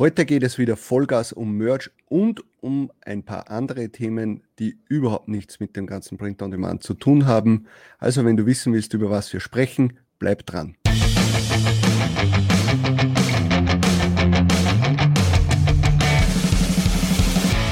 Heute geht es wieder Vollgas um Merch und um ein paar andere Themen, die überhaupt nichts mit dem ganzen Print on Demand zu tun haben. Also wenn du wissen willst, über was wir sprechen, bleib dran.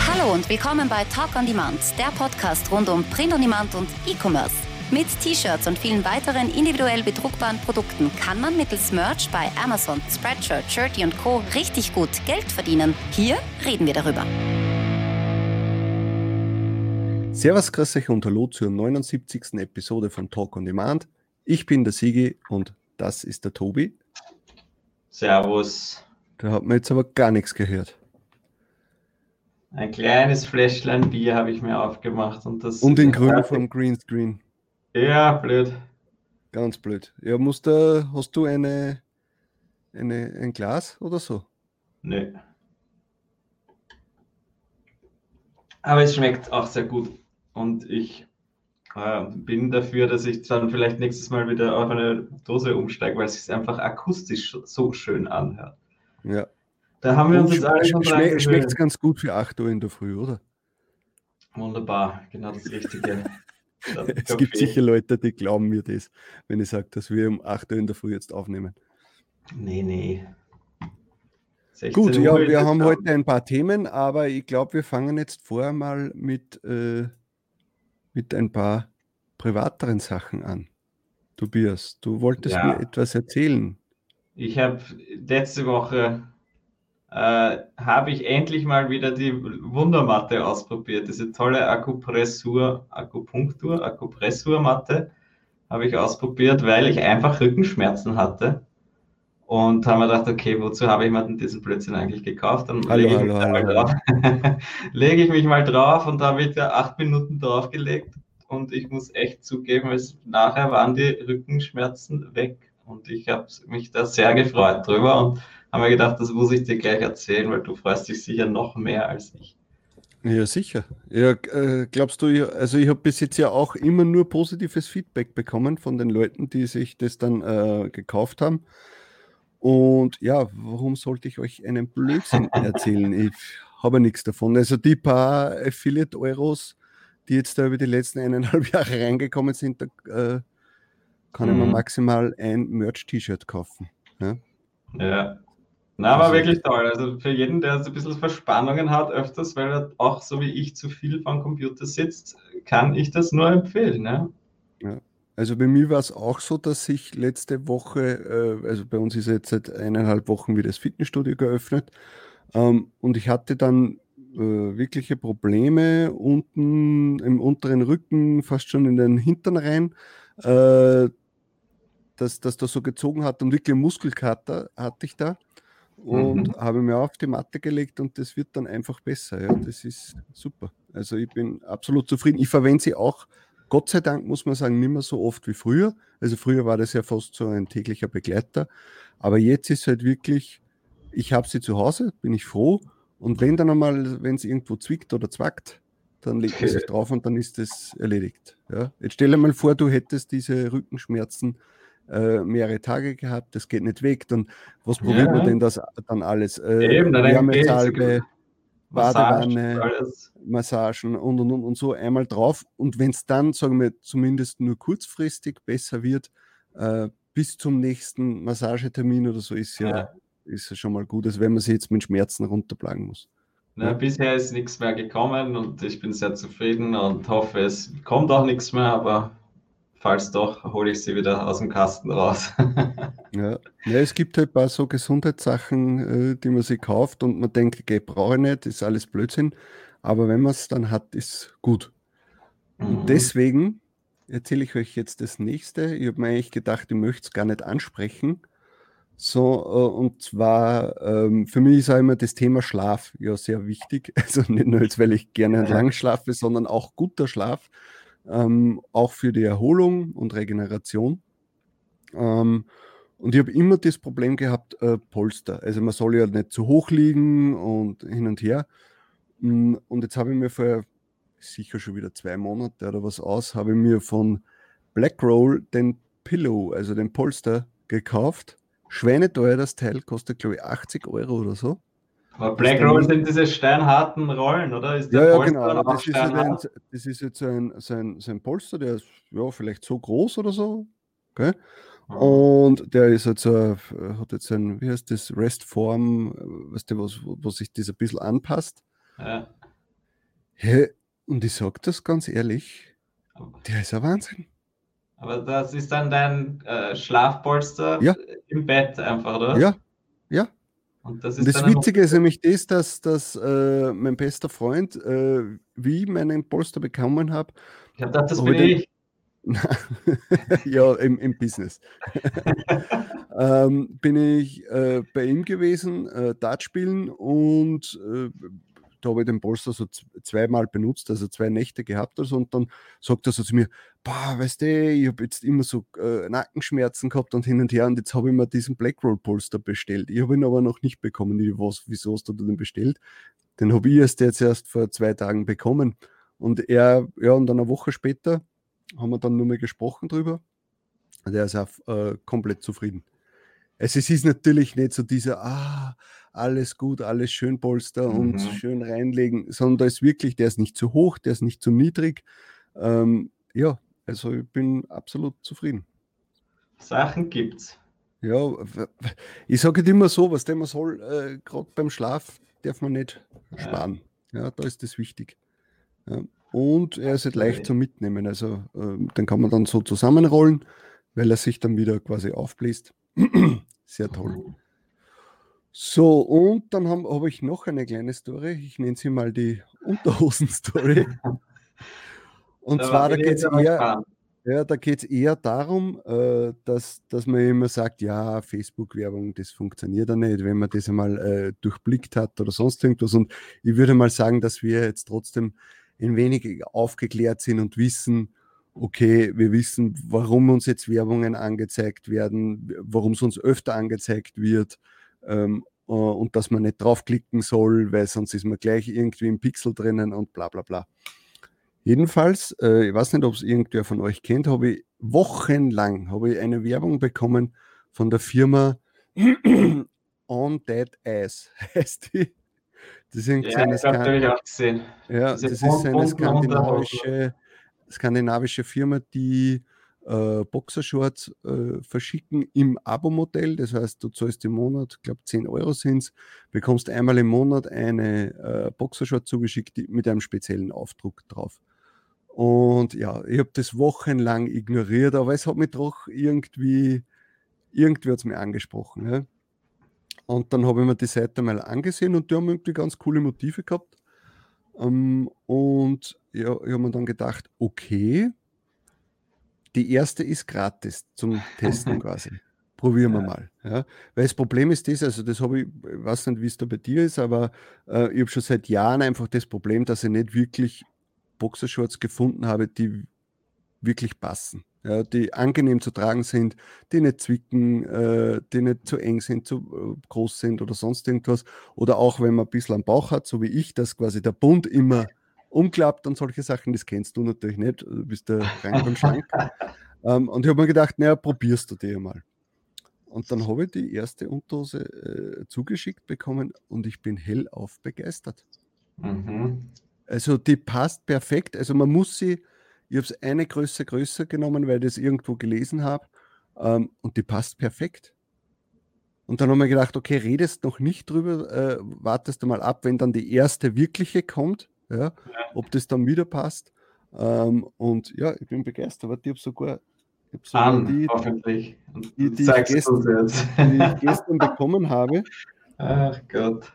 Hallo und willkommen bei Talk on Demand, der Podcast rund um Print on Demand und E-Commerce. Mit T-Shirts und vielen weiteren individuell bedruckbaren Produkten kann man mittels Merch bei Amazon, Spreadshirt, Shirty und Co. richtig gut Geld verdienen. Hier reden wir darüber. Servus, grüß euch und hallo zur 79. Episode von Talk on Demand. Ich bin der Sigi und das ist der Tobi. Servus. Da hat man jetzt aber gar nichts gehört. Ein kleines Fläschlein Bier habe ich mir aufgemacht und das. Und in Grün vom Greenscreen. Ja, blöd. Ganz blöd. Ja, musst du, hast du eine, eine, ein Glas oder so? Nö. Aber es schmeckt auch sehr gut. Und ich äh, bin dafür, dass ich dann vielleicht nächstes Mal wieder auf eine Dose umsteige, weil es sich einfach akustisch so schön anhört. Ja. Da haben wir uns jetzt alle schon Schmeckt gewöhnt. ganz gut für 8 Uhr in der Früh, oder? Wunderbar, genau das Richtige. Es gibt sicher Leute, die glauben mir das, wenn ich sage, dass wir um 8 Uhr in der Früh jetzt aufnehmen. Nee, nee. 16 Gut, ja, wir haben dann. heute ein paar Themen, aber ich glaube, wir fangen jetzt vorher mal mit, äh, mit ein paar privateren Sachen an. Tobias, du wolltest Ja. mir etwas erzählen. Ich habe letzte Woche äh, habe ich endlich mal wieder die Wundermatte ausprobiert. Diese tolle Akupressur, Akupunktur, Akupressurmatte habe ich ausprobiert, weil ich einfach Rückenschmerzen hatte. Und haben mir gedacht, okay, wozu habe ich mir denn diesen Blödsinn eigentlich gekauft? Dann Hallo, lege ich, hallo, hallo, mal drauf. lege ich mich mal drauf und da habe ich da acht Minuten draufgelegt. Und ich muss echt zugeben, es, nachher waren die Rückenschmerzen weg. Und ich habe mich da sehr gefreut drüber und habe mir gedacht, das muss ich dir gleich erzählen, weil du freust dich sicher noch mehr als ich. Ja, sicher. Ja, äh, glaubst du, also ich habe bis jetzt ja auch immer nur positives Feedback bekommen von den Leuten, die sich das dann äh, gekauft haben. Und ja, warum sollte ich euch einen Blödsinn erzählen? Ich habe nichts davon. Also die paar Affiliate-Euros, die jetzt da über die letzten eineinhalb Jahre reingekommen sind, da äh, kann ich mir Mhm. maximal ein Merch-T-Shirt kaufen. Ja? Ja. Na, aber Also- wirklich toll. Also für jeden, der so ein bisschen Verspannungen hat, öfters, weil er auch so wie ich zu viel vom Computer sitzt, kann ich das nur empfehlen. Ne? Also bei mir war es auch so, dass ich letzte Woche, äh, also bei uns ist jetzt seit eineinhalb Wochen wieder das Fitnessstudio geöffnet ähm, und ich hatte dann äh, wirkliche Probleme unten im unteren Rücken, fast schon in den Hintern rein, äh, dass das da so gezogen hat und wirklich Muskelkater hatte ich da und Mhm. habe mir auf die Matte gelegt und das wird dann einfach besser. Ja, das ist super. Also ich bin absolut zufrieden. Ich verwende sie auch Gott sei Dank muss man sagen, nicht mehr so oft wie früher. Also früher war das ja fast so ein täglicher Begleiter. Aber jetzt ist halt wirklich, ich habe sie zu Hause, bin ich froh. Und wenn dann einmal, wenn es irgendwo zwickt oder zwackt, dann legt man sich drauf und dann ist das erledigt. Ja? Jetzt stell dir mal vor, du hättest diese Rückenschmerzen äh, mehrere Tage gehabt, das geht nicht weg. Dann, was probiert man Ja. denn das dann alles? Äh, Eben, dann Wärmesalbe, Badewanne, alles. Massagen und und und und so einmal drauf. Und wenn es dann, sagen wir, zumindest nur kurzfristig besser wird, äh, bis zum nächsten Massagetermin oder so, ist ja, Ja. ist ja schon mal gut, als wenn man sich jetzt mit Schmerzen runterplagen muss. Na, bisher ist nichts mehr gekommen und ich bin sehr zufrieden und hoffe, es kommt auch nichts mehr, aber falls doch, hole ich sie wieder aus dem Kasten raus. Ja. ja, es gibt halt ein paar so Gesundheitssachen, äh, die man sich kauft und man denkt, okay, brauche ich nicht, ist alles Blödsinn. Aber wenn man es dann hat, ist gut. Und Mhm. deswegen erzähle ich euch jetzt das nächste. Ich habe mir eigentlich gedacht, ich möchte es gar nicht ansprechen. So, äh, und zwar, ähm, für mich ist auch immer das Thema Schlaf ja sehr wichtig. Also nicht nur jetzt, weil ich gerne lang schlafe, sondern auch guter Schlaf. Ähm, auch für die Erholung und Regeneration. Ähm, und ich habe immer das Problem gehabt, äh, Polster. Also man soll ja nicht zu hoch liegen und hin und her. Mm, Und jetzt habe ich mir vor sicher schon wieder zwei Monate oder was aus, habe ich mir von Blackroll den Pillow, also den Polster, gekauft. Schweineteuer das Teil, kostet glaube ich 80 Euro oder so. Aber Black Roll sind diese steinharten Rollen, oder? Ja, ja, genau. Das ist, ein, das ist, jetzt ein, so, ein, so ein Polster, der ist ja, vielleicht so groß oder so. Okay? Und der ist jetzt, äh, hat jetzt ein, wie heißt das, Restform, weißt du, was, wo sich das ein bisschen anpasst. Ja. Hey, und ich sage das ganz ehrlich, der ist ein Wahnsinn. Aber das ist dann dein äh, Schlafpolster ja. im Bett einfach, oder? Ja, ja. Und das, ist und das Witzige ist nämlich das, dass, dass äh, mein bester Freund, äh, wie ich meinen Polster bekommen habe. Ich habe gedacht, das bin ich. ja, im, im Business. ähm, bin ich äh, bei ihm gewesen, äh, Dart spielen und äh, da habe ich den Polster so zweimal benutzt, also zwei Nächte gehabt also, und dann sagt er so zu mir, boah, weißt du, ich habe jetzt immer so äh, Nackenschmerzen gehabt und hin und her und jetzt habe ich mir diesen Blackroll Polster bestellt. Ich habe ihn aber noch nicht bekommen. Ich, was, wieso hast du den bestellt? Den habe ich erst jetzt erst vor zwei Tagen bekommen. Und er, ja, und dann eine Woche später haben wir dann nur mal gesprochen drüber. Der ist auch äh, komplett zufrieden. Also es ist natürlich nicht so dieser, ah, alles gut, alles schön polster mhm. und schön reinlegen, sondern da ist wirklich, der ist nicht zu hoch, der ist nicht zu niedrig. Ähm, ja, also ich bin absolut zufrieden. Sachen gibt's. Ja, ich sage immer so, was man soll, äh, gerade beim Schlaf darf man nicht sparen. Ja, ja da ist das wichtig. Ja. Und er ist halt leicht zum Mitnehmen. Also äh, den kann man dann so zusammenrollen, weil er sich dann wieder quasi aufbläst. Sehr toll. So, und dann habe hab ich noch eine kleine Story. Ich nenne sie mal die Unterhosen-Story. Und da zwar, da geht es eher, ja, da geht's eher darum, äh, dass, dass man immer sagt, ja, Facebook-Werbung, das funktioniert ja nicht, wenn man das einmal äh, durchblickt hat oder sonst irgendwas. Und ich würde mal sagen, dass wir jetzt trotzdem ein wenig aufgeklärt sind und wissen, okay, wir wissen, warum uns jetzt Werbungen angezeigt werden, warum es uns öfter angezeigt wird ähm, äh, und dass man nicht draufklicken soll, weil sonst ist man gleich irgendwie im Pixel drinnen und bla bla bla. Jedenfalls, äh, ich weiß nicht, ob es irgendwer von euch kennt, habe ich wochenlang habe ich eine Werbung bekommen von der Firma On Dead Ass, heißt die. Das ist ja, das habe ich auch gesehen. Ja, das ist eine skandinavische, skandinavische Firma, die äh, Boxershorts äh, verschicken im Abo-Modell. Das heißt, du zahlst im Monat, ich glaube 10 Euro sind es, bekommst einmal im Monat eine äh, Boxershort zugeschickt mit einem speziellen Aufdruck drauf. Und ja, ich habe das wochenlang ignoriert, aber es hat mich doch irgendwie, irgendwie hat es mir angesprochen. Ja. Und dann habe ich mir die Seite mal angesehen und die haben irgendwie ganz coole Motive gehabt. Ähm, und ja, ich habe mir dann gedacht, okay, die erste ist gratis zum Testen quasi. Probieren wir ja. mal. Ja. Weil das Problem ist das, also das habe ich, ich weiß nicht, wie es da bei dir ist, aber äh, ich habe schon seit Jahren einfach das Problem, dass ich nicht wirklich Boxershorts gefunden habe, die wirklich passen ja, die angenehm zu tragen sind, die nicht zwicken, äh, die nicht zu eng sind, zu äh, groß sind oder sonst irgendwas. Oder auch wenn man ein bisschen am Bauch hat, so wie ich, dass quasi der Bund immer umklappt und solche Sachen, das kennst du natürlich nicht, du bist der Frank und Schlank. ähm, und ich habe mir gedacht, naja, probierst du die mal. Und dann habe ich die erste Unterhose äh, zugeschickt bekommen und ich bin hellauf begeistert. Mhm. Also die passt perfekt. Also man muss sie, ich habe es eine Größe größer genommen, weil ich das irgendwo gelesen habe. Ähm, und die passt perfekt. Und dann haben wir gedacht, okay, redest noch nicht drüber, äh, wartest du mal ab, wenn dann die erste wirkliche kommt, ja, ja. ob das dann wieder passt. Ähm, und ja, ich bin begeistert, ich habe sogar, ich hab sogar An, die, hoffentlich. die, die, ich gestern, die ich gestern bekommen habe. Ach Gott.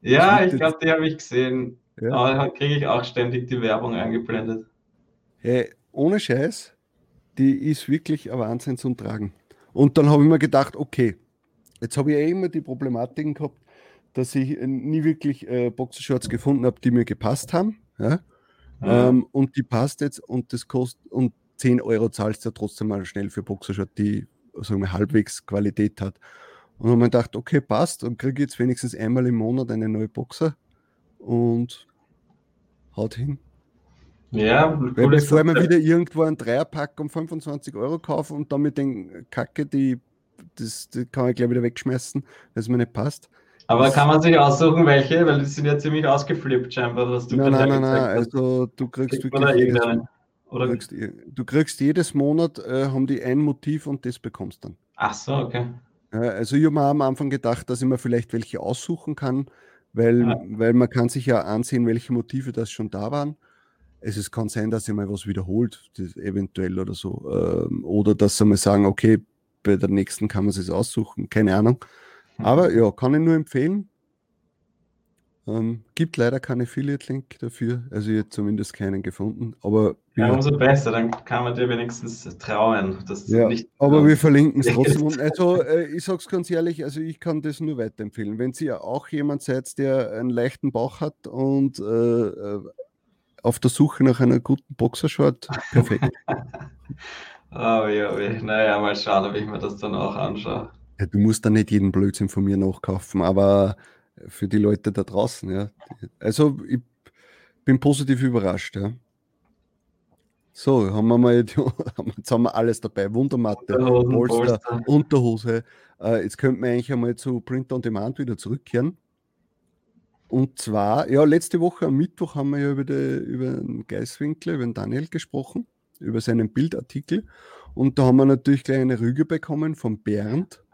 Ja, ich glaube, die habe ich gesehen. Ja. Aber kriege ich auch ständig die Werbung eingeblendet. Hey, ohne Scheiß, die ist wirklich ein Wahnsinn zum Tragen. Und dann habe ich mir gedacht, okay, jetzt habe ich ja immer die Problematiken gehabt, dass ich nie wirklich äh, Boxershorts gefunden habe, die mir gepasst haben. Ja? Ja. Ähm, und die passt jetzt und das kostet und 10 Euro zahlst du ja trotzdem mal schnell für Boxershort, die sagen wir, halbwegs Qualität hat. Und dann habe ich gedacht, okay, passt und kriege jetzt wenigstens einmal im Monat eine neue Boxer und haut hin. Ja, Weil bevor man wieder irgendwo einen Dreierpack um 25 Euro kaufen und dann mit den Kacke, die, das, die kann ich gleich wieder wegschmeißen, weil es mir nicht passt. Aber kann man sich aussuchen, welche? Weil die sind ja ziemlich ausgeflippt scheinbar, was du Nein, nein, nein, nein. Also du kriegst Kriegt wirklich jedes, oder? Kriegst, du kriegst jedes Monat, äh, haben die ein Motiv und das bekommst dann. Ach so, okay. Also ich habe mir am Anfang gedacht, dass ich mir vielleicht welche aussuchen kann, weil, ja. weil man kann sich ja ansehen, welche Motive das schon da waren. Es ist, kann sein, dass sich mal was wiederholt, eventuell oder so. Ähm, oder dass sie mal sagen, okay, bei der nächsten kann man es aussuchen, keine Ahnung. Aber ja, kann ich nur empfehlen. Ähm, gibt leider keinen Affiliate-Link dafür, also ich zumindest keinen gefunden. Aber ja, umso besser, dann kann man dir wenigstens trauen. Dass ja, nicht aber wir verlinken es trotzdem. also äh, ich sage es ganz ehrlich, also ich kann das nur weiterempfehlen. Wenn Sie auch jemand seid, der einen leichten Bauch hat und äh, äh auf der Suche nach einer guten Boxershort, perfekt. oh, ja, naja, mal schauen, ob ich mir das dann auch anschaue. Ja, du musst da nicht jeden Blödsinn von mir nachkaufen, aber für die Leute da draußen, ja. Also ich bin positiv überrascht, ja. So, haben wir mal, jetzt haben wir alles dabei. Wundermatte, Polster, Unterhose. Äh, jetzt könnten wir eigentlich einmal zu Print on Demand wieder zurückkehren. Und zwar, ja, letzte Woche am Mittwoch haben wir ja über, die, über den Geiswinkler, über den Daniel gesprochen, über seinen Bildartikel. Und da haben wir natürlich gleich eine Rüge bekommen von Bernd,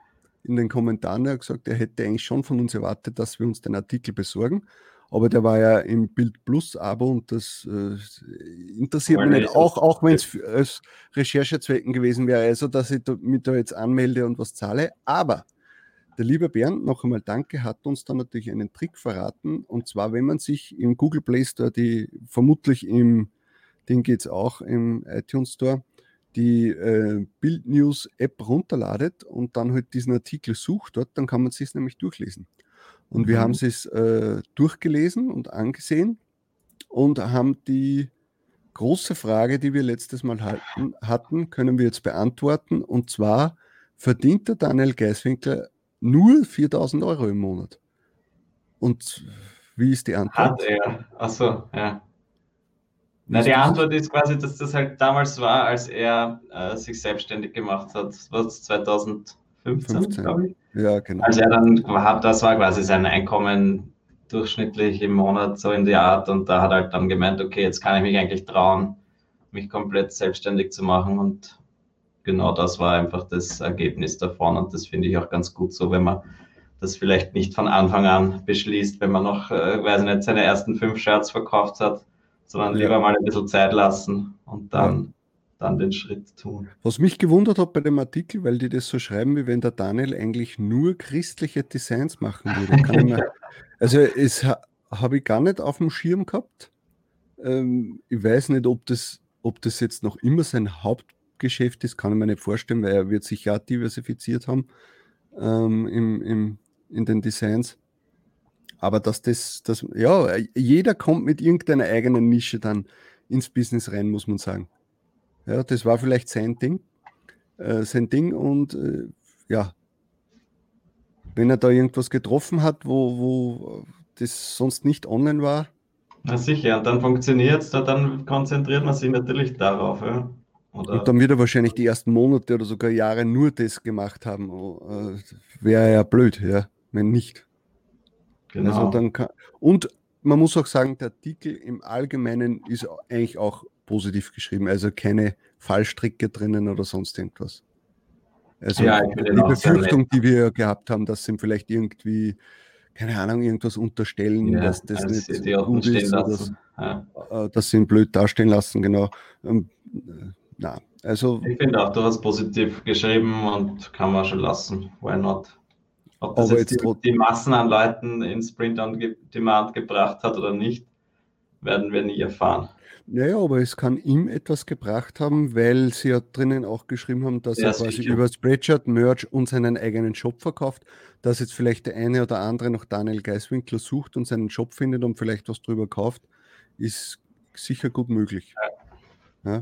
in den Kommentaren er hat gesagt, er hätte eigentlich schon von uns erwartet, dass wir uns den Artikel besorgen. Aber der war ja im Bild Plus Abo und das äh, interessiert mich nicht, auch, auch wenn es als Recherchezwecken gewesen wäre, also dass ich mich da jetzt anmelde und was zahle. Aber der liebe Bernd, noch einmal danke, hat uns dann natürlich einen Trick verraten. Und zwar, wenn man sich im Google Play Store, die vermutlich im, den geht es auch im iTunes Store, die äh, Bild News App runterladet und dann halt diesen Artikel sucht dort, dann kann man sich nämlich durchlesen. Und mhm. wir haben es äh, durchgelesen und angesehen und haben die große Frage, die wir letztes Mal halten, hatten, können wir jetzt beantworten. Und zwar verdient der Daniel Geiswinkler nur 4000 Euro im Monat. Und wie ist die Antwort? Hat er. Achso, ja. Na, die Antwort ist quasi, dass das halt damals war, als er äh, sich selbstständig gemacht hat. Was 2015, glaube ich. Ja, genau. Als er dann hat, das war quasi sein Einkommen durchschnittlich im Monat so in die Art und da hat er halt dann gemeint, okay, jetzt kann ich mich eigentlich trauen, mich komplett selbstständig zu machen und genau das war einfach das Ergebnis davon und das finde ich auch ganz gut so, wenn man das vielleicht nicht von Anfang an beschließt, wenn man noch, äh, weiß nicht, seine ersten fünf Shirts verkauft hat, sondern lieber mal ein bisschen Zeit lassen und dann, dann den Schritt tun. Was mich gewundert hat bei dem Artikel, weil die das so schreiben, wie wenn der Daniel eigentlich nur christliche Designs machen würde. Mir, also es ha, habe ich gar nicht auf dem Schirm gehabt. Ähm, ich weiß nicht, ob das, ob das jetzt noch immer sein Hauptgeschäft ist, kann ich mir nicht vorstellen, weil er wird sich ja diversifiziert haben ähm, im, im, in den Designs. Aber dass das, das, ja, jeder kommt mit irgendeiner eigenen Nische dann ins Business rein, muss man sagen. Ja, das war vielleicht sein Ding, äh, sein Ding und äh, ja, wenn er da irgendwas getroffen hat, wo, wo das sonst nicht online war. Na sicher, und dann funktioniert es, dann konzentriert man sich natürlich darauf. Ja. Und dann wird er wahrscheinlich die ersten Monate oder sogar Jahre nur das gemacht haben. Äh, Wäre ja blöd, ja, wenn nicht. Also genau. Also dann kann, und man muss auch sagen, der Artikel im Allgemeinen ist eigentlich auch positiv geschrieben, also keine Fallstricke drinnen oder sonst irgendwas. Also ja, die Befürchtung, die wir gehabt haben, dass sie vielleicht irgendwie, keine Ahnung, irgendwas unterstellen, ja, dass das nicht gut ist, dass, ja. Äh, dass sie ihn blöd dastehen lassen, genau. Ähm, na, also. Ich finde auch, du hast positiv geschrieben und kann man schon lassen. Why not? Ob das jetzt, jetzt die, die, Massen an Leuten in Sprint on Demand gebracht hat oder nicht, werden wir nie erfahren. Naja, aber es kann ihm etwas gebracht haben, weil sie ja drinnen auch geschrieben haben, dass ja, er quasi sicher. über Spreadshirt, Merch und seinen eigenen Shop verkauft, dass jetzt vielleicht der eine oder andere noch Daniel Geiswinkler sucht und seinen Shop findet und vielleicht was drüber kauft, ist sicher gut möglich. Ja. Ja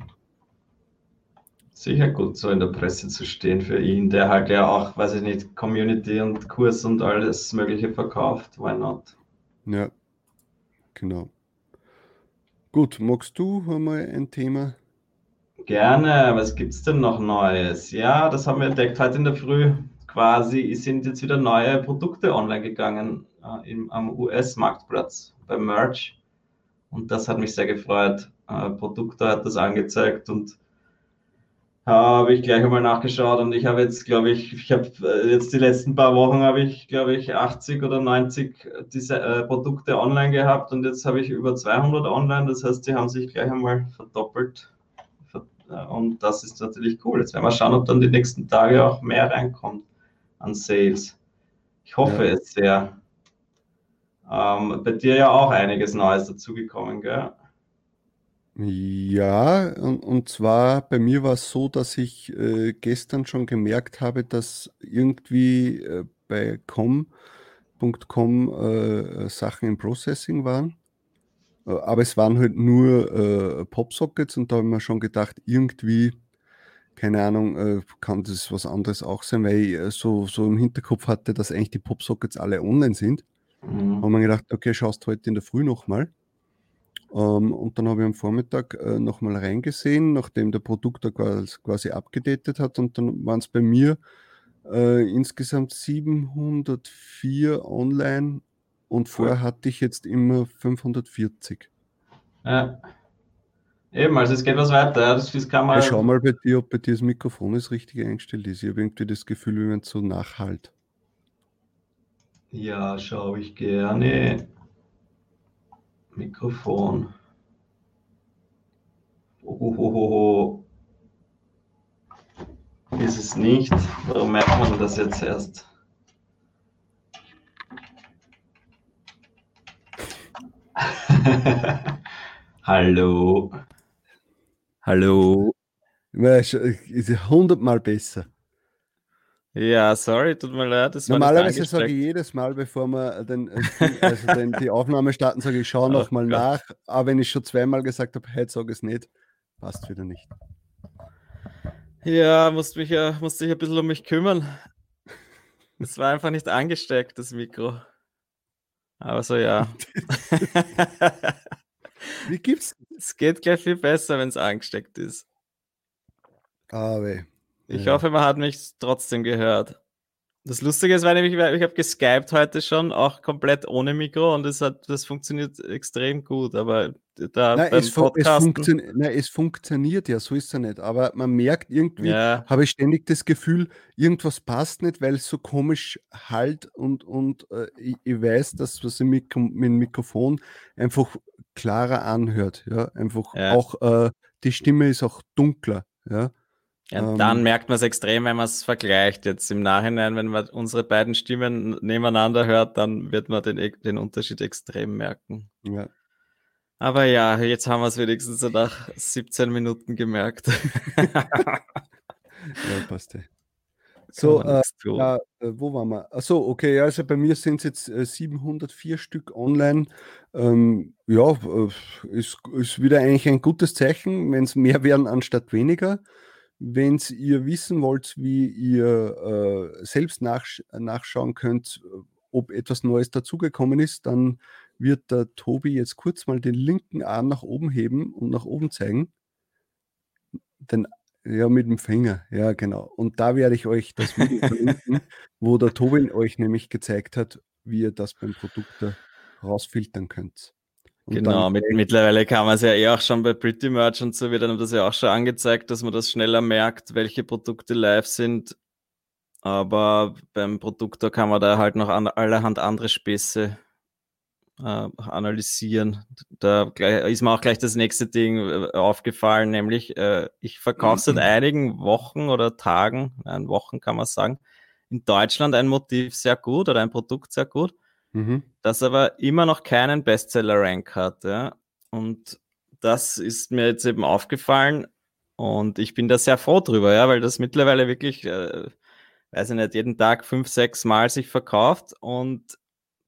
sicher gut, so in der Presse zu stehen für ihn, der halt ja auch, weiß ich nicht, Community und Kurs und alles Mögliche verkauft. Why not? Ja, genau. Gut, magst du einmal ein Thema? Gerne, was gibt es denn noch Neues? Ja, das haben wir entdeckt heute in der Früh. quasi sind jetzt wieder neue Produkte online gegangen äh, im, am US-Marktplatz bei Merch. Und das hat mich sehr gefreut. Äh, Produkte hat das angezeigt und habe ich gleich einmal nachgeschaut und ich habe jetzt, glaube ich, ich habe äh, jetzt die letzten paar Wochen habe ich, glaube ich, 80 oder 90 diese äh, Produkte online gehabt und jetzt habe ich über 200 online. Das heißt, die haben sich gleich einmal verdoppelt. Äh, und das ist natürlich cool. Jetzt werden wir schauen, ob dann die nächsten Tage auch mehr reinkommt an Sales. Ich hoffe ja. es sehr. Ähm, bei dir ja auch einiges Neues dazugekommen, gell? Ja, und, und zwar bei mir war es so, dass ich äh, gestern schon gemerkt habe, dass irgendwie äh, bei com.com äh, Sachen im Processing waren. Äh, aber es waren halt nur äh, Popsockets und da habe ich mir schon gedacht, irgendwie, keine Ahnung, äh, kann das was anderes auch sein, weil ich so, so im Hinterkopf hatte, dass eigentlich die Popsockets alle online sind. Mhm. Und man gedacht, okay, schaust heute in der Früh nochmal. Ähm, und dann habe ich am Vormittag äh, nochmal reingesehen, nachdem der Produktor quasi abgedatet hat. Und dann waren es bei mir äh, insgesamt 704 online und vorher hatte ich jetzt immer 540. Ja. Eben, also es geht was weiter. Das, das kann man ja, schau mal bei dir, ob bei dir das Mikrofon ist richtig eingestellt ist. Ich habe irgendwie das Gefühl, wie man so nachhalt. Ja, schaue ich gerne. Mikrofon. Ohohoho. Ist es nicht? Warum merkt man das jetzt erst? Hallo. Hallo. Hundertmal besser. Ja, sorry, tut mir leid. Normalerweise sage ich jedes Mal, bevor wir den, äh, also den, die Aufnahme starten, sage ich, schau oh nochmal nach. Aber wenn ich schon zweimal gesagt habe, heute sage ich es nicht, passt wieder nicht. Ja, musste mich ja, musste ich ein bisschen um mich kümmern. Es war einfach nicht angesteckt, das Mikro. Aber so ja. Wie gibt's? Es geht gleich viel besser, wenn es angesteckt ist. Aber ich ja. hoffe, man hat mich trotzdem gehört. Das Lustige ist, weil ich, ich habe geskypt heute schon, auch komplett ohne Mikro und es hat, das funktioniert extrem gut, aber da nein, es, es, funktio nein, es funktioniert ja, so ist es nicht, aber man merkt irgendwie, ja. habe ich ständig das Gefühl, irgendwas passt nicht, weil es so komisch halt und, und äh, ich, ich, weiß, dass was mit, mit dem Mikrofon einfach klarer anhört, ja, einfach ja. auch äh, die Stimme ist auch dunkler, ja. Ja, ähm, dann merkt man es extrem, wenn man es vergleicht. Jetzt im Nachhinein, wenn man unsere beiden Stimmen nebeneinander hört, dann wird man den, den Unterschied extrem merken. Ja. Aber ja, jetzt haben wir es wenigstens nach 17 Minuten gemerkt. ja, passt. So, äh, ja, äh, wo waren wir? Achso, okay, also bei mir sind es jetzt äh, 704 Stück online. Ähm, ja, äh, ist, ist wieder eigentlich ein gutes Zeichen, wenn es mehr werden anstatt weniger. Wenn ihr wissen wollt, wie ihr äh, selbst nachsch nachschauen könnt, ob etwas Neues dazugekommen ist, dann wird der Tobi jetzt kurz mal den linken Arm nach oben heben und nach oben zeigen. Den, ja, mit dem Finger, ja, genau. Und da werde ich euch das Video verlinken, wo der Tobi euch nämlich gezeigt hat, wie ihr das beim Produkt rausfiltern könnt. Und genau, mit, mittlerweile kann man es ja eh auch schon bei Pretty Merch und so wird dann das ja auch schon angezeigt, dass man das schneller merkt, welche Produkte live sind. Aber beim Produktor kann man da halt noch an, allerhand andere Späße äh, analysieren. Da ist mir auch gleich das nächste Ding äh, aufgefallen, nämlich äh, ich verkaufe seit einigen Wochen oder Tagen, nein, Wochen kann man sagen, in Deutschland ein Motiv sehr gut oder ein Produkt sehr gut mhm. das aber immer noch keinen Bestseller-Rank hat. Ja? Und das ist mir jetzt eben aufgefallen und ich bin da sehr froh drüber, ja, weil das mittlerweile wirklich, äh, weiß ich nicht, jeden Tag fünf, sechs Mal sich verkauft und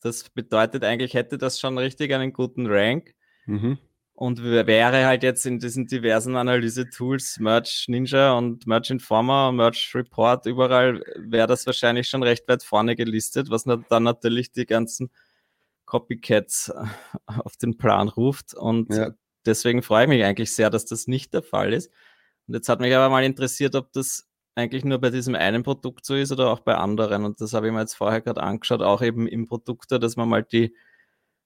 das bedeutet eigentlich, hätte das schon richtig einen guten Rank. Mhm und wäre halt jetzt in diesen diversen Analyse-Tools, Merch Ninja und Merch Informer, Merch Report, überall wäre das wahrscheinlich schon recht weit vorne gelistet, was dann natürlich die ganzen Copycats äh, auf den Plan ruft. Und ja. deswegen freue ich mich eigentlich sehr, dass das nicht der Fall ist. Und jetzt hat mich aber mal interessiert, ob das eigentlich nur bei diesem einen Produkt so ist oder auch bei anderen. Und das habe ich mir jetzt vorher gerade angeschaut, auch eben im Produkt, dass man mal die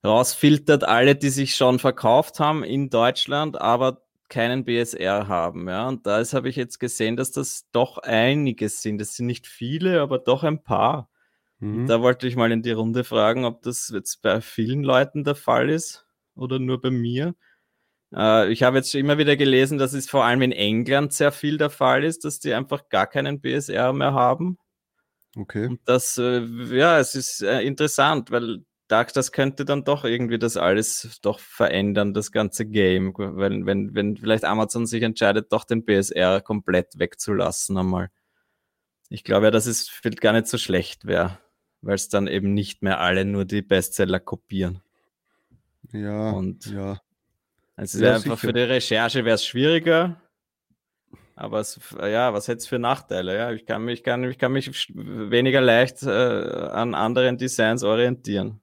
rausfiltert, alle, die sich schon verkauft haben in Deutschland, aber keinen BSR haben. Ja, und da habe ich jetzt gesehen, dass das doch einiges sind. Das sind nicht viele, aber doch ein paar. Mhm. Da wollte ich mal in die Runde fragen, ob das jetzt bei vielen Leuten der Fall ist oder nur bei mir. Äh, ich habe jetzt immer wieder gelesen, dass es vor allem in England sehr viel der Fall ist, dass die einfach gar keinen BSR mehr haben. Okay. Und das, äh, ja, es ist äh, interessant, weil das könnte dann doch irgendwie das alles doch verändern, das ganze Game. Wenn, wenn, wenn vielleicht Amazon sich entscheidet, doch den BSR komplett wegzulassen einmal. Ich glaube ja, dass es gar nicht so schlecht wäre, weil es dann eben nicht mehr alle nur die Bestseller kopieren. Ja, und ja. Also ja, einfach sicher. für die Recherche wäre es schwieriger. Aber es, ja, was hätte es für Nachteile? Ja, ich kann mich, kann, ich kann mich weniger leicht äh, an anderen Designs orientieren.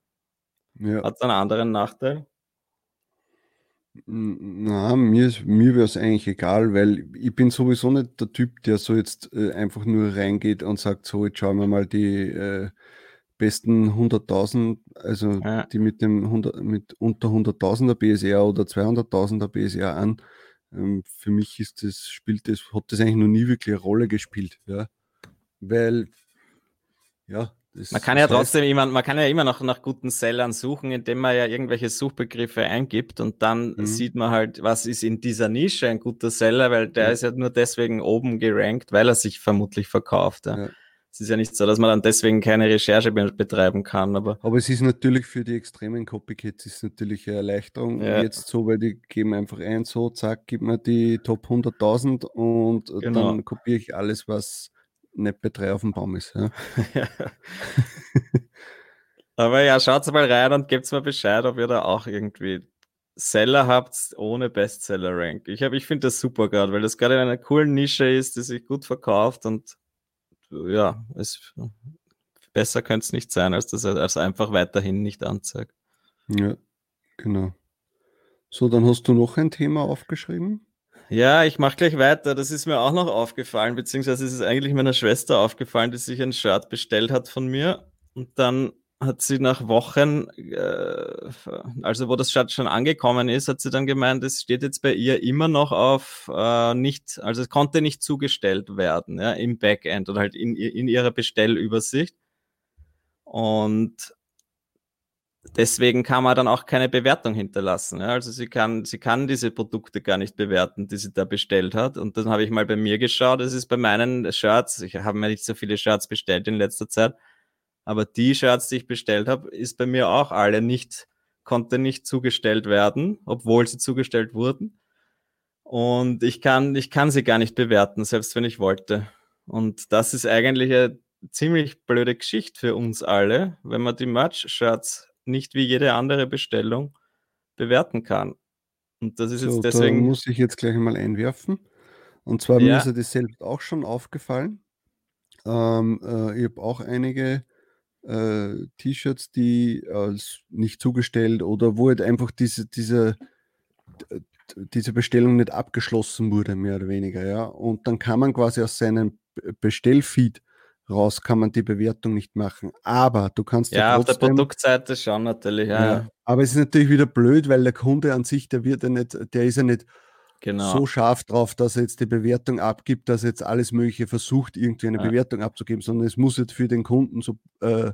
Ja. Hat es einen anderen Nachteil? Na, mir, mir wäre es eigentlich egal, weil ich bin sowieso nicht der Typ, der so jetzt äh, einfach nur reingeht und sagt, so, jetzt schauen wir mal die äh, besten 100.000, also ja. die mit dem 100, mit unter 100.000er BSR oder 200.000er BSR an. Ähm, für mich ist das, spielt das, hat das eigentlich noch nie wirklich eine Rolle gespielt, ja. Weil, ja, das, man kann ja trotzdem immer, man kann ja immer noch nach guten Sellern suchen, indem man ja irgendwelche Suchbegriffe eingibt und dann mhm. sieht man halt, was ist in dieser Nische ein guter Seller, weil der ja. ist ja nur deswegen oben gerankt, weil er sich vermutlich verkauft. Ja. ja. Es ist ja nicht so, dass man dann deswegen keine Recherche betreiben kann. Aber, aber es ist natürlich für die extremen Copycats ist natürlich eine Erleichterung. Ja. Jetzt so, weil die geben einfach ein, so, zack, gib mir die Top 100.000 und genau. dann kopiere ich alles, was nicht bei drei auf dem Baum ist. Ja. Aber ja, schaut mal rein und gebt mir Bescheid, ob ihr da auch irgendwie Seller habt ohne Bestseller-Rank. Ich, ich finde das super gerade, weil das gerade in einer coolen Nische ist, die sich gut verkauft und ja, es, besser könnte es nicht sein, als dass er es einfach weiterhin nicht anzeigt. Ja, genau. So, dann hast du noch ein Thema aufgeschrieben? Ja, ich mache gleich weiter. Das ist mir auch noch aufgefallen, beziehungsweise ist es eigentlich meiner Schwester aufgefallen, die sich ein Shirt bestellt hat von mir. Und dann hat sie nach Wochen, äh, also wo das Shirt schon angekommen ist, hat sie dann gemeint, es steht jetzt bei ihr immer noch auf äh, nicht, also es konnte nicht zugestellt werden ja, im Backend oder halt in, in ihrer Bestellübersicht. Und deswegen kann man dann auch keine Bewertung hinterlassen. Ja? Also sie kann, sie kann diese Produkte gar nicht bewerten, die sie da bestellt hat. Und dann habe ich mal bei mir geschaut, das ist bei meinen Shirts, ich habe mir nicht so viele Shirts bestellt in letzter Zeit, aber die Shirts, die ich bestellt habe, ist bei mir auch alle nicht, konnte nicht zugestellt werden, obwohl sie zugestellt wurden. Und ich kann, ich kann sie gar nicht bewerten, selbst wenn ich wollte. Und das ist eigentlich eine ziemlich blöde Geschichte für uns alle, wenn man die Merch-Shirts nicht wie jede andere Bestellung bewerten kann. Und das ist so, jetzt deswegen. Da muss ich jetzt gleich mal einwerfen. Und zwar ja. mir ist das selbst auch schon aufgefallen. Ähm, äh, ich habe auch einige äh, T-Shirts, die als nicht zugestellt oder wo halt einfach diese, diese, diese Bestellung nicht abgeschlossen wurde, mehr oder weniger, ja. Und dann kann man quasi aus seinem Bestellfeed raus, kann man die Bewertung nicht machen. Aber du kannst ja, ja trotzdem, auf der Produktseite schon natürlich, ja. ja. Aber es ist natürlich wieder blöd, weil der Kunde an sich, der wird ja nicht, der ist ja nicht genau. so scharf drauf, dass er jetzt die Bewertung abgibt, dass er jetzt alles Mögliche versucht, irgendwie eine ja. Bewertung abzugeben, sondern es muss jetzt für den Kunden so. Äh,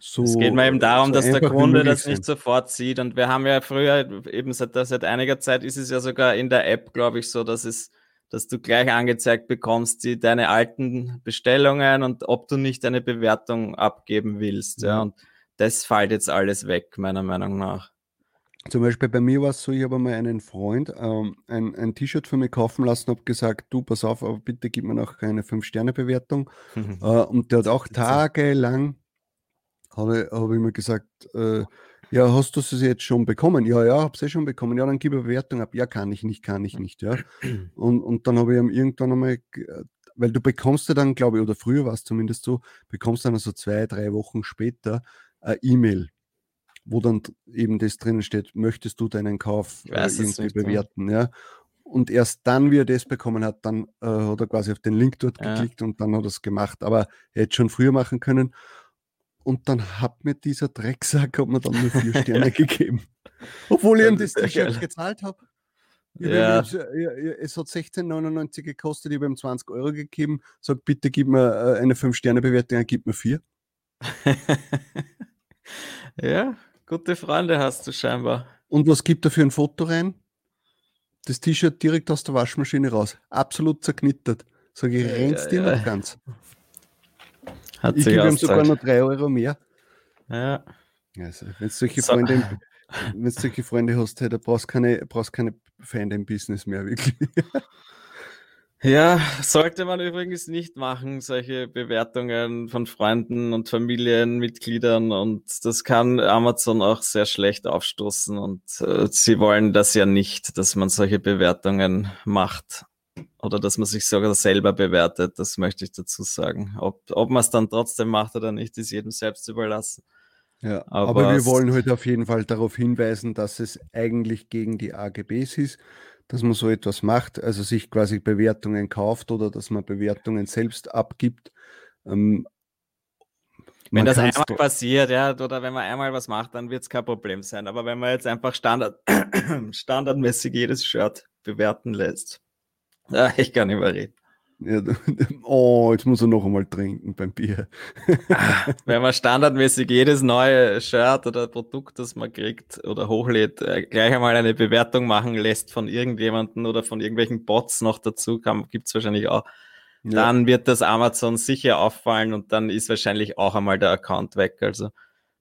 so, es geht mir eben darum, so dass der Kunde das nicht sofort sieht. Und wir haben ja früher, eben seit, seit einiger Zeit ist es ja sogar in der App, glaube ich, so, dass es, dass du gleich angezeigt bekommst, die, deine alten Bestellungen und ob du nicht eine Bewertung abgeben willst. Ja. ja. Und das fällt jetzt alles weg, meiner Meinung nach. Zum Beispiel bei mir war es so, ich habe mal einen Freund ähm, ein, ein T-Shirt für mich kaufen lassen, habe gesagt, du, pass auf, aber bitte gib mir noch eine 5-Sterne-Bewertung. äh, und der hat auch tagelang, habe hab ich mir gesagt, äh, ja, hast du sie jetzt schon bekommen? Ja, ja, habe sie schon bekommen. Ja, dann gib eine Bewertung ab. Ja, kann ich nicht, kann ich nicht. Ja. Und, und dann habe ich ihm irgendwann einmal, weil du bekommst ja dann, glaube ich, oder früher war es zumindest so, bekommst dann also zwei, drei Wochen später eine E-Mail wo dann eben das drinnen steht, möchtest du deinen Kauf äh, irgendwie bewerten, ja. und erst dann, wie er das bekommen hat, dann äh, hat er quasi auf den Link dort Ja. geklickt und dann hat er es gemacht. Aber er hätte schon früher machen können. Und dann hat mir dieser Drecksack hat mir dann nur vier Sterne gegeben. Obwohl ich ihm das T-Shirt gezahlt habe. Ja. Es hat 16,99 gekostet, ich habe ihm 20 Euro gegeben. Sag, bitte gib mir äh, eine 5-Sterne-Bewertung, er gibt mir vier. ja, gute Freunde hast du scheinbar. Und was gibt er für ein Foto rein? Das T-Shirt direkt aus der Waschmaschine raus. Absolut zerknittert. Sag ich, rennst ja, dir ja. noch ganz. Hat Ich gebe ihm sogar noch 3 Euro mehr. Ja. Also, wenn du solche So. Freunde, wenn solche Freunde hast, hey, da brauchst du keine, brauchst keine Feinde im Business mehr, wirklich. Ja, sollte man übrigens nicht machen, solche Bewertungen von Freunden und Familienmitgliedern und das kann Amazon auch sehr schlecht aufstoßen und äh, sie wollen das ja nicht, dass man solche Bewertungen macht oder dass man sich sogar selber bewertet, das möchte ich dazu sagen. Ob, ob man es dann trotzdem macht oder nicht, ist jedem selbst überlassen. Ja, Aber aber, wir wollen heute auf jeden Fall darauf hinweisen, dass es eigentlich gegen die AGBs ist, dass man so etwas macht, also sich quasi Bewertungen kauft oder dass man Bewertungen selbst abgibt. Ähm, Wenn das einmal passiert, ja, oder wenn man einmal was macht, dann wird es kein Problem sein. Aber wenn man jetzt einfach Standard, standardmäßig jedes Shirt bewerten lässt, ja, ich kann nicht mehr reden. Ja, oh, jetzt muss er noch einmal trinken beim Bier. Wenn man standardmäßig jedes neue Shirt oder Produkt, das man kriegt oder hochlädt, äh, gleich einmal eine Bewertung machen lässt von irgendjemandem oder von irgendwelchen Bots noch dazu, gibt es wahrscheinlich auch, Ja, dann wird das Amazon sicher auffallen und dann ist wahrscheinlich auch einmal der Account weg. Also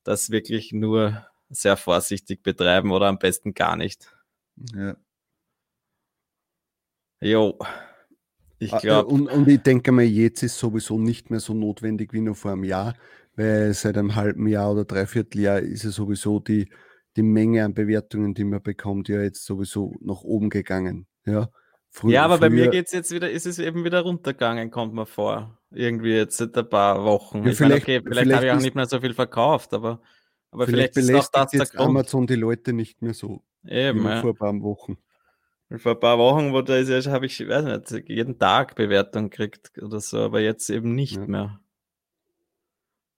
das wirklich nur sehr vorsichtig betreiben oder am besten gar nicht. ja. Jo, ich Ah, glaube, Und, und ich denke mal, jetzt ist sowieso nicht mehr so notwendig wie noch vor einem Jahr, weil seit einem halben Jahr oder dreiviertel Jahr ist ja sowieso die, die Menge an Bewertungen, die man bekommt, ja jetzt sowieso nach oben gegangen. Ja, Frü- ja, aber bei mir früher- geht's jetzt wieder, ist es eben wieder runtergegangen, kommt mir vor. Irgendwie jetzt seit ein paar Wochen. Ja, ich meine, vielleicht- okay, vielleicht, vielleicht habe ich auch nicht mehr so viel verkauft, aber, aber vielleicht, vielleicht, ist auch das belästigt jetzt. Amazon die Leute nicht mehr so wie Eben, noch ja. vor ein paar Wochen. Vor ein paar Wochen, wo da ist ja, habe ich, weiß nicht, jeden Tag Bewertung gekriegt oder so, aber jetzt eben nicht Ja. mehr.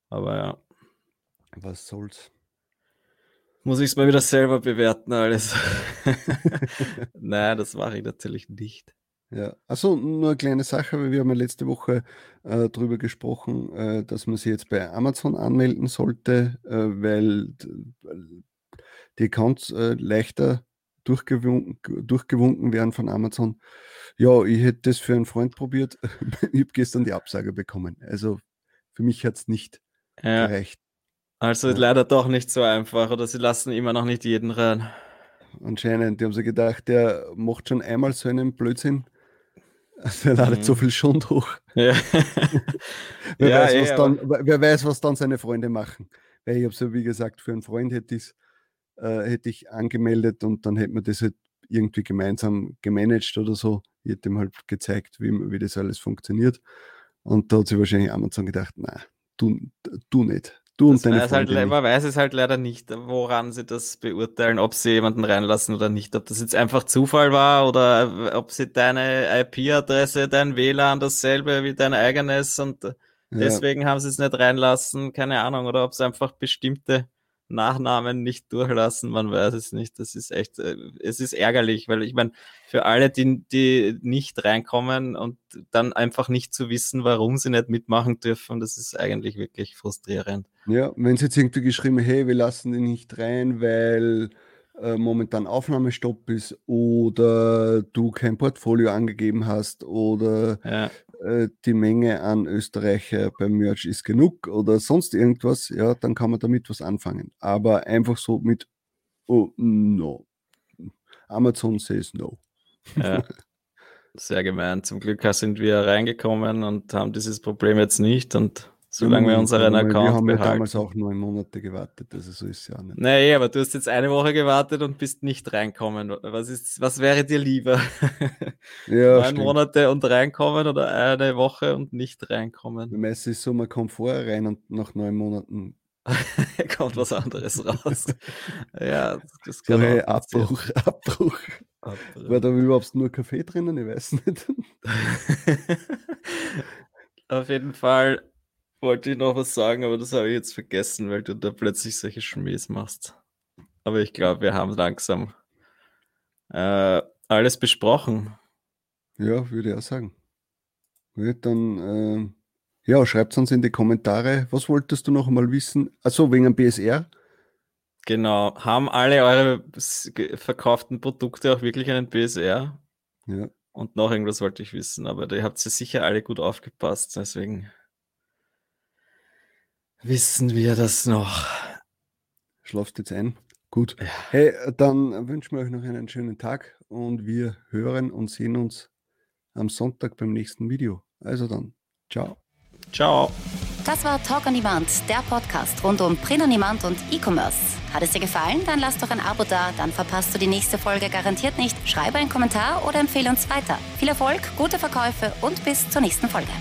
Aber ja, Was soll's? muss ich es mal wieder selber bewerten, alles. Nein, das mache ich natürlich nicht. Ja, also nur eine kleine Sache, weil wir haben ja letzte Woche äh, darüber gesprochen, äh, dass man sich jetzt bei Amazon anmelden sollte, äh, weil die Accounts äh, leichter durchgewunken, durchgewunken werden von Amazon. Ja, ich hätte das für einen Freund probiert. ich habe gestern die Absage bekommen. Also für mich hat es nicht Ja, gereicht. also Ja. leider doch nicht so einfach oder sie lassen immer noch nicht jeden rein. Anscheinend, die haben sich gedacht, der macht schon einmal so einen Blödsinn. Der ladet Mhm. so viel schon hoch. Ja, Wer, Ja, weiß, was aber- dann, wer weiß, was dann seine Freunde machen. Weil ich habe so, wie gesagt, für einen Freund hätte, ich's, äh, hätte ich angemeldet und dann hätte man das halt irgendwie gemeinsam gemanagt oder so. Ich hätte ihm halt gezeigt, wie, wie das alles funktioniert. Und da hat sich wahrscheinlich Amazon gedacht, na, du, du nicht. Du Das und deine weiß halt, man weiß es halt leider nicht, woran sie das beurteilen, ob sie jemanden reinlassen oder nicht. Ob das jetzt einfach Zufall war oder äh, ob sie deine IP-Adresse, dein WLAN dasselbe wie dein eigenes und äh, Ja, deswegen haben sie es nicht reinlassen, keine Ahnung. Oder ob sie einfach bestimmte Nachnamen nicht durchlassen, man weiß es nicht. Das ist echt, äh, es ist ärgerlich, weil ich meine, für alle, die, die nicht reinkommen und dann einfach nicht zu wissen, warum sie nicht mitmachen dürfen, das ist eigentlich wirklich frustrierend. Ja, wenn sie jetzt irgendwie geschrieben, hey, wir lassen ihn nicht rein, weil äh, momentan Aufnahmestopp ist oder du kein Portfolio angegeben hast oder Ja. Äh, die Menge an Österreicher beim Merch ist genug oder sonst irgendwas, ja, dann kann man damit was anfangen. Aber einfach so mit, oh, no. Amazon says no. Ja. Sehr gemein. Zum Glück sind wir reingekommen und haben dieses Problem jetzt nicht. Und solange wir unseren Account Wir haben ja behalten. damals auch neun Monate gewartet, also so ist es ja nicht. Nee, aber du hast jetzt eine Woche gewartet und bist nicht reinkommen. Was, ist, was wäre dir lieber? Ja, Neun stimmt. Monate und reinkommen oder eine Woche und nicht reinkommen? Meistens ist es so, man kommt vorher rein und nach neun Monaten Kommt was anderes raus. ja, das so, kann hey, passieren. Abbruch, Abbruch. War da überhaupt nur Kaffee drinnen? Ich weiß nicht. Auf jeden Fall wollte ich noch was sagen, aber das habe ich jetzt vergessen, weil du da plötzlich solche Schmähs machst. Aber ich glaube, wir haben langsam äh, alles besprochen. Ja, würde ich auch sagen. Gut, dann äh, ja, schreibt uns in die Kommentare, was wolltest du noch einmal wissen? Also wegen dem BSR? Genau. Haben alle eure verkauften Produkte auch wirklich einen BSR? Ja. Und noch irgendwas wollte ich wissen, aber ihr habt ja sicher alle gut aufgepasst, deswegen wissen wir das noch. Schlaft jetzt ein. Gut. Ja. Hey, dann wünschen wir euch noch einen schönen Tag und wir hören und sehen uns am Sonntag beim nächsten Video. Also dann, ciao. Ciao. Das war Talk on Demand, der Podcast rund um Print on Demand und E-Commerce. Hat es dir gefallen? Dann lass doch ein Abo da, dann verpasst du die nächste Folge garantiert nicht. Schreibe einen Kommentar oder empfehle uns weiter. Viel Erfolg, gute Verkäufe und bis zur nächsten Folge.